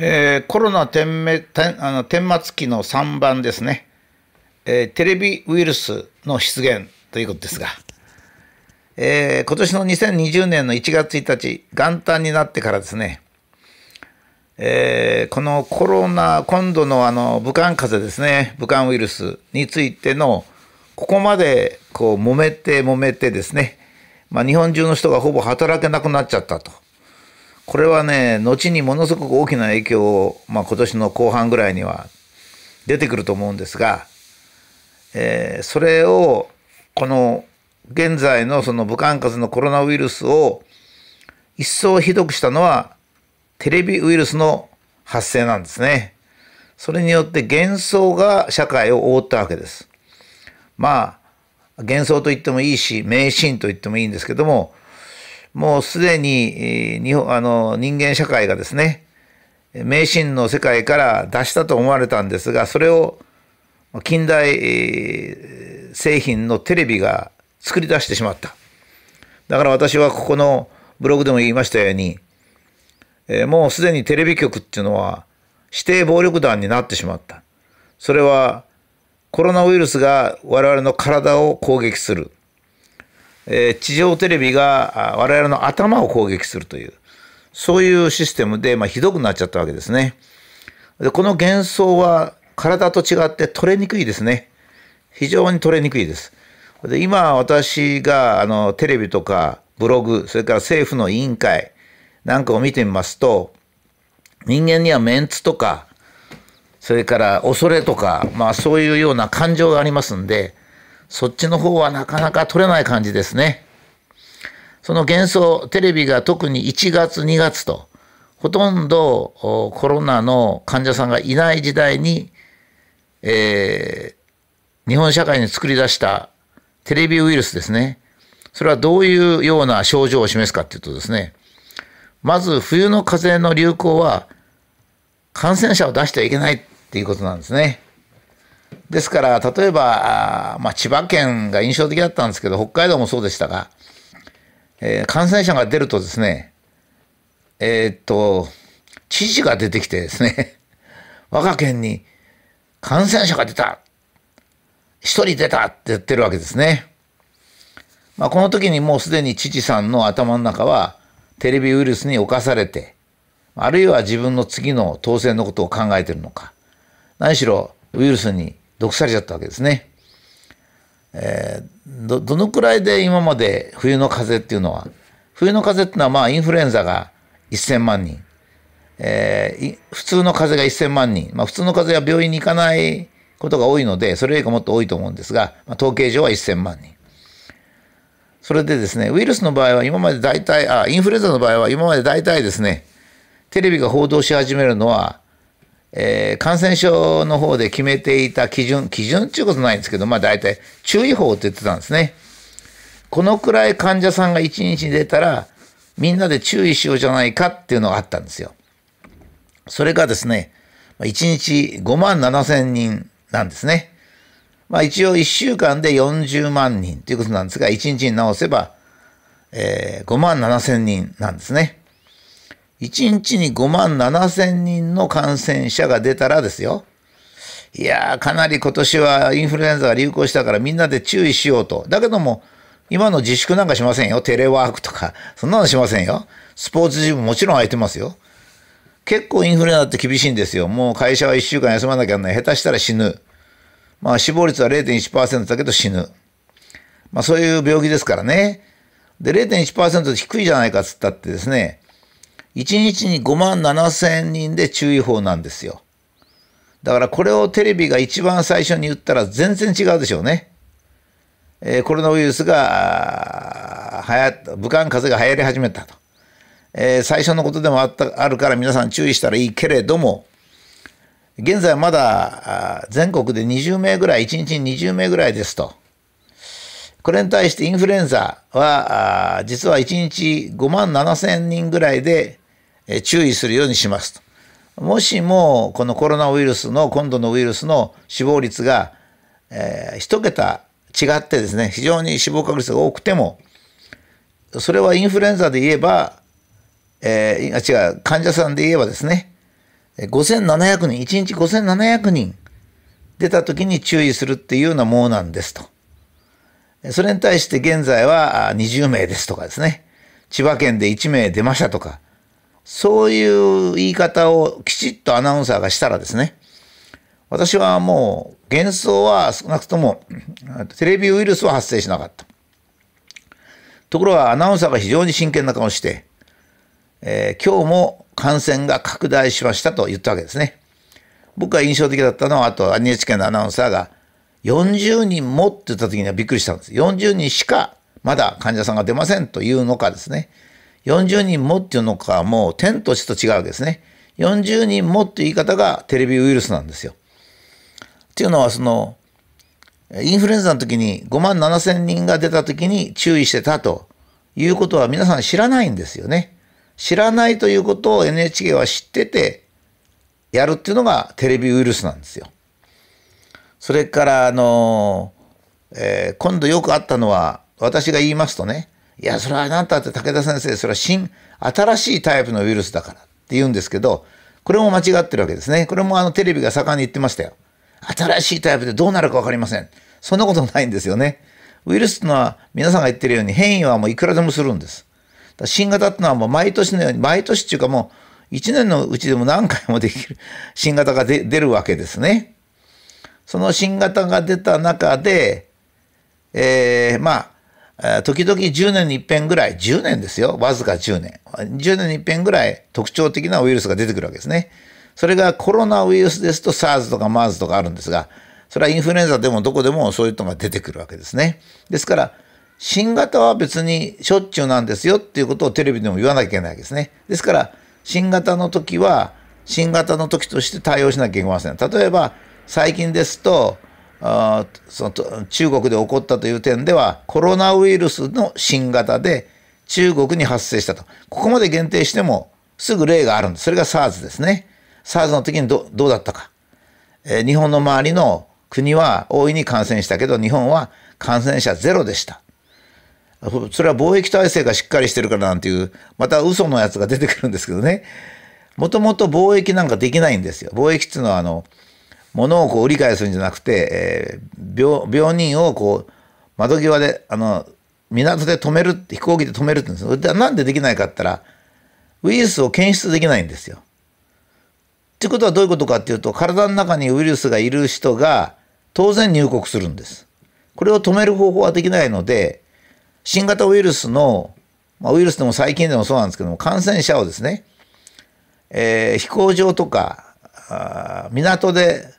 えー、コロナ点め点あの顛末期の3番ですね、えー、テレビウイルスの出現ということですが、えー、今年の2020年の1月1日元旦になってからですね、えー、このコロナ今度のあの武漢風邪ですね。武漢ウイルスについてのここまでこう揉めて揉めてですね、まあ、日本中の人がほぼ働けなくなっちゃったと。これはね、後にものすごく大きな影響を、まあ、今年の後半ぐらいには出てくると思うんですが、えー、それを、この現在のその武漢風のコロナウイルスを一層ひどくしたのはテレビウイルスの発生なんですね。それによって幻想が社会を覆ったわけです。まあ、幻想と言ってもいいし、迷信と言ってもいいんですけども、もうすでに日本あの人間社会がですね迷信の世界から脱したと思われたんですがそれを近代製品のテレビが作り出してしまった。だから私はここのブログでも言いましたようにもうすでにテレビ局っていうのは指定暴力団になってしまった。それはコロナウイルスが我々の体を攻撃する。えー、地上テレビが我々の頭を攻撃するという、そういうシステムで、まあ、ひどくなっちゃったわけですね。でこの幻想は体と違って取れにくいですね。非常に取れにくいです。で今私があのテレビとかブログ、それから政府の委員会なんかを見てみますと、人間にはメンツとか、それから恐れとか、まあそういうような感情がありますんで、そっちの方はなかなか取れない感じですね。その幻想、テレビが特に1月、2月と、ほとんどコロナの患者さんがいない時代に、えー、日本社会に作り出したテレビウイルスですね。それはどういうような症状を示すかっていうとですね、まず冬の風邪の流行は感染者を出してはいけないっていうことなんですね。ですから、例えば、まあ、千葉県が印象的だったんですけど、北海道もそうでしたが、えー、感染者が出るとですね、えー、っと、知事が出てきてですね、我が県に感染者が出た一人出たって言ってるわけですね。まあ、この時にもうすでに知事さんの頭の中はテレビウイルスに侵されて、あるいは自分の次の当選のことを考えてるのか、何しろウイルスに毒されちゃったわけですね。えー、どどのくらいで今まで冬の風邪っていうのは冬の風邪っていうのはまあインフルエンザが1000万人、えー、普通の風邪が1000万人、まあ、普通の風邪は病院に行かないことが多いのでそれよりかもっと多いと思うんですが、まあ、統計上は1000万人。それでですねウイルスの場合は今まで大体あインフルエンザの場合は今まで大体ですねテレビが報道し始めるのはえー、感染症の方で決めていた基準、基準っていうことないんですけど、まあ大体注意報って言ってたんですね。このくらい患者さんが1日に出たら、みんなで注意しようじゃないかっていうのがあったんですよ。それがですね、1日5万7千人なんですね。まあ一応1週間で40万人ということなんですが、1日に直せば、えー、5万7千人なんですね。1日に5万7千人の感染者が出たらですよ。いやー、かなり今年はインフルエンザが流行したからみんなで注意しようと。だけども、今の自粛なんかしませんよ。テレワークとか。そんなのしませんよ。スポーツジムもちろん空いてますよ。結構インフルエンザって厳しいんですよ。もう会社は1週間休まなきゃならない。下手したら死ぬ。まあ死亡率は0.1%だけど死ぬ。まあそういう病気ですからね。で、0.1%低いじゃないかっつったってですね、1日に5万7千人で注意報なんですよ。だからこれをテレビが一番最初に言ったら全然違うでしょうね。えー、コロナウイルスが流行った、武漢風邪が流行り始めたと。えー、最初のことでもあったあるから皆さん注意したらいいけれども、現在まだ全国で20名ぐらい、1日に20名ぐらいですと。これに対してインフルエンザは、実は1日5万7千人ぐらいで注意するようにしますと。もしもこのコロナウイルスの今度のウイルスの死亡率が、えー、1桁違ってですね非常に死亡確率が多くてもそれはインフルエンザで言えば、えー、違う患者さんで言えばですね5700人、1日5700人出た時に注意するっていうようなものなんですと。それに対して現在は20名ですとかですね。千葉県で1名出ましたとか。そういう言い方をきちっとアナウンサーがしたらですね。私はもう幻想は少なくともテレビウイルスは発生しなかった。ところがアナウンサーが非常に真剣な顔をして、えー、今日も感染が拡大しましたと言ったわけですね。僕が印象的だったのは、あと NHK のアナウンサーが、40人もって言った時にはびっくりしたんです。40人しかまだ患者さんが出ませんというのかですね。40人もっていうのか、もう天と地と違うわけですね。40人もっていう言い方がテレビウイルスなんですよ。っていうのは、その、インフルエンザの時に5万7千人が出た時に注意してたということは皆さん知らないんですよね。知らないということを NHK は知っててやるっていうのがテレビウイルスなんですよ。それからあの、えー、今度よくあったのは私が言いますとねいやそれはあなたって武田先生それは新新しいタイプのウイルスだからって言うんですけどこれも間違ってるわけですね。これもあのテレビが盛んに言ってましたよ。新しいタイプでどうなるか分かりません。そんなことないんですよね。ウイルスってのは皆さんが言ってるように変異はもういくらでもするんです。新型ってのはもう毎年のように、毎年っていうかもう1年のうちでも何回もできる新型が出るわけですね。その新型が出た中で、えー、まあ、時々10年に一遍ぐらい、10年ですよ、わずか10年。10年に一遍ぐらい特徴的なウイルスが出てくるわけですね。それがコロナウイルスですと SARS とか MERS とかあるんですが、それはインフルエンザでもどこでもそういうのが出てくるわけですね。ですから、新型は別にしょっちゅうなんですよっていうことをテレビでも言わなきゃいけないわけですね。ですから、新型の時は、新型の時として対応しなきゃいけません。例えば、最近ですと、あその中国で起こったという点では、コロナウイルスの新型で中国に発生したと。ここまで限定しても、すぐ例があるんです。それが SARS ですね。SARS の時にどどうだったか。えー、日本の周りの国は大いに感染したけど、日本は感染者ゼロでした。それは貿易体制がしっかりしてるからなんていう、また嘘のやつが出てくるんですけどね。もともと貿易なんかできないんですよ。貿易っていうのは、あの、物をこう売り買いするんじゃなくて、えー、病病人をこう、窓際で、あの、港で止める、飛行機で止めるって言うんです。なんでできないかって言ったら、ウイルスを検出できないんですよ。ってことはどういうことかっていうと、体の中にウイルスがいる人が当然入国するんです。これを止める方法はできないので、新型ウイルスの、まあ、ウイルスでも細菌でもそうなんですけども、感染者をですね、えー、飛行場とかあ港で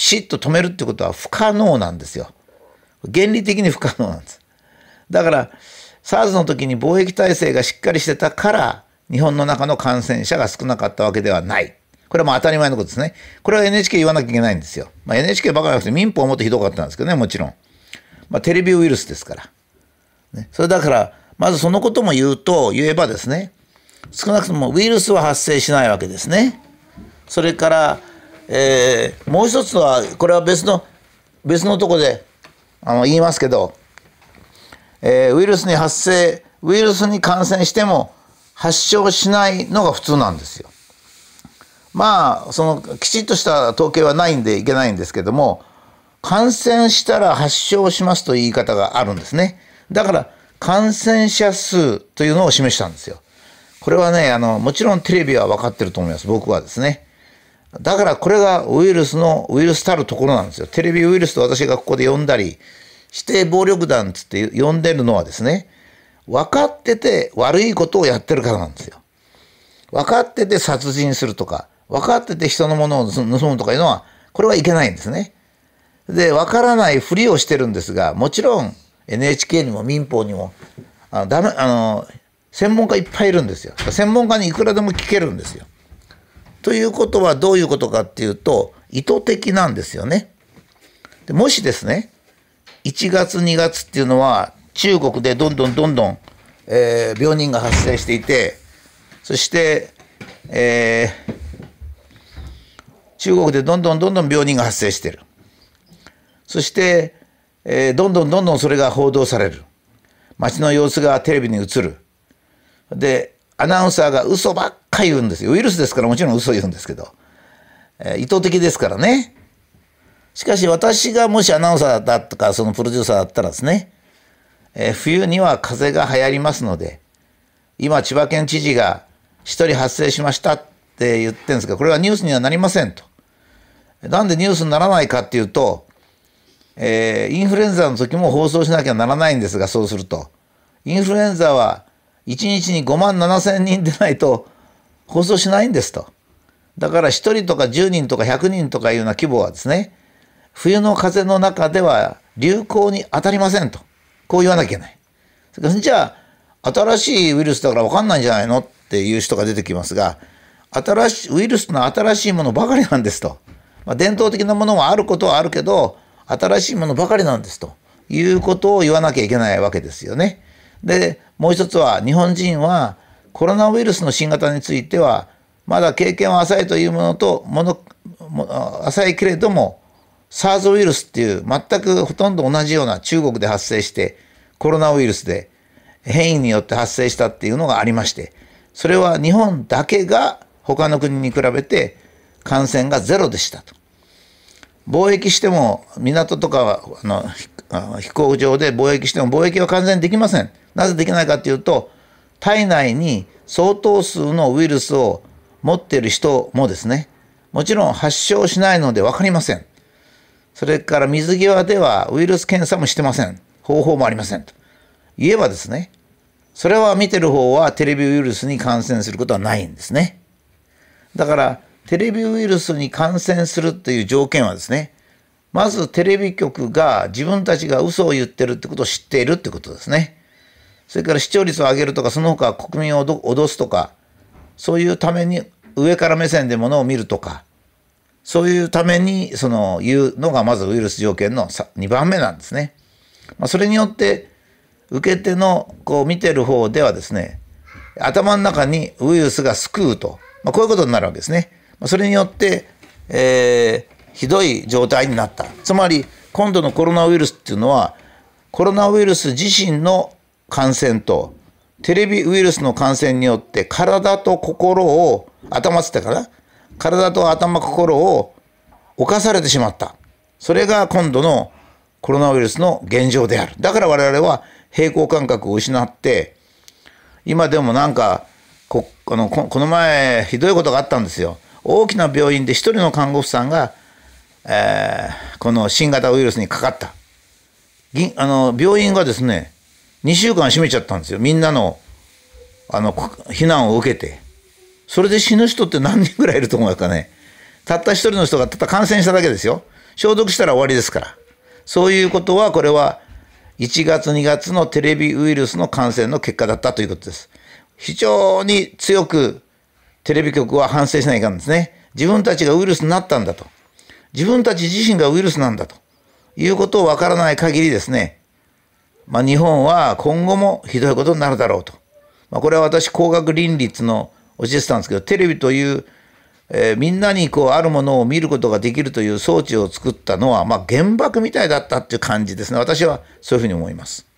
ピシッと止めるってことは不可能なんですよ。原理的に不可能なんです。だから、SARS の時に貿易体制がしっかりしてたから、日本の中の感染者が少なかったわけではない。これはもう当たり前のことですね。これは NHK 言わなきゃいけないんですよ。まあ、NHK ばかじゃなくて民法もっとひどかったんですけどね、もちろん。まあ、テレビウイルスですから。ね、それだから、まずそのことも言うと、言えばですね、少なくともウイルスは発生しないわけですね。それから、えー、もう一つは、これは別の、別のとこであの言いますけど、えー、ウイルスに発生、ウイルスに感染しても発症しないのが普通なんですよ。まあ、そのきちっとした統計はないんでいけないんですけども、感染したら発症しますという言い方があるんですね。だから感染者数というのを示したんですよ。これはね、あの、もちろんテレビは分かってると思います。僕はですね。だからこれがウイルスの、ウイルスたるところなんですよ。テレビウイルスと私がここで呼んだり、指定暴力団つって呼んでるのはですね、分かってて悪いことをやってるからなんですよ。分かってて殺人するとか、分かってて人のものを盗むとかいうのは、これはいけないんですね。で、分からないふりをしてるんですが、もちろん NHK にも民法にもあのダメあの専門家いっぱいいるんですよ専門家にいくらでも聞けるんですよ。ということはどういうことかっていうと意図的なんですよね。でもしですね1月2月っていうのは中国でどんどんどんどん、えー、病人が発生していてそして、えー、中国でどんどんどんどん病人が発生してる。そしてえー、どんどんどんどんそれが報道される。街の様子がテレビに映る。で、アナウンサーが嘘ばっか言うんですよ。ウイルスですからもちろん嘘言うんですけど。えー、意図的ですからね。しかし私がもしアナウンサーだとかそのプロデューサーだったらですね、えー、冬には風が流行りますので今千葉県知事が1人発生しましたって言ってるんですがこれはニュースにはなりませんと。なんでニュースにならないかっていうと、えー、インフルエンザの時も放送しなきゃならないんですがそうするとインフルエンザは1日に5万7千人でないと放送しないんですと。だから1人とか10人とか100人とかいうような規模はですね冬の風の中では流行に当たりませんと。こう言わなきゃいけない。じゃあ、新しいウイルスだから分かんないんじゃないのっていう人が出てきますが、新しい、ウイルスの新しいものばかりなんですと。まあ、伝統的なものはあることはあるけど、新しいものばかりなんですということを言わなきゃいけないわけですよね。で、もう一つは、日本人はコロナウイルスの新型については、まだ経験は浅いというものと、もの、浅いけれども、SARS ウイルスっていう全くほとんど同じような中国で発生してコロナウイルスで変異によって発生したっていうのがありましてそれは日本だけが他の国に比べて感染がゼロでしたと。貿易しても港とかあの飛行場で貿易しても貿易は完全にできません。なぜできないかっていうと体内に相当数のウイルスを持っている人もですねもちろん発症しないので分かりません。それから水際ではウイルス検査もしてません。方法もありませんと。言えばですね、それは見てる方はテレビウイルスに感染することはないんですね。だからテレビウイルスに感染するという条件はですね、まずテレビ局が自分たちが嘘を言ってるってことを知っているってことですね。それから視聴率を上げるとか、その他国民を脅すとか、そういうために上から目線でものを見るとか、そういうためにその言うのがまずウイルス条件の2番目なんですね。まあ、それによって受け手のこう見てる方ではですね頭の中にウイルスが救うと、まあ、こういうことになるわけですね。まあ、それによって、えー、ひどい状態になった。つまり今度のコロナウイルスっていうのはコロナウイルス自身の感染とテレビウイルスの感染によって体と心を頭つってかな？体と頭心を侵されてしまった。それが今度のコロナウイルスの現状である。だから我々は平衡感覚を失って、今でもなんかここのこの前ひどいことがあったんですよ。大きな病院で一人の看護婦さんが、えー、この新型ウイルスにかかった。あの病院がですね2週間閉めちゃったんですよみんなのあの避難を受けてそれで死ぬ人って何人ぐらいいると思いますかね。たった一人の人がたった感染しただけですよ。消毒したら終わりですから。そういうことは、これは1月2月のテレビウイルスの感染の結果だったということです。非常に強くテレビ局は反省しないかんですね。自分たちがウイルスになったんだと。自分たち自身がウイルスなんだということをわからない限りですね、まあ、日本は今後もひどいことになるだろうと。まあ、これは私、工学倫理の教えてたんですけど、テレビという、えー、みんなにこうあるものを見ることができるという装置を作ったのは、まあ、原爆みたいだったっていう感じですね。私はそういうふうに思います。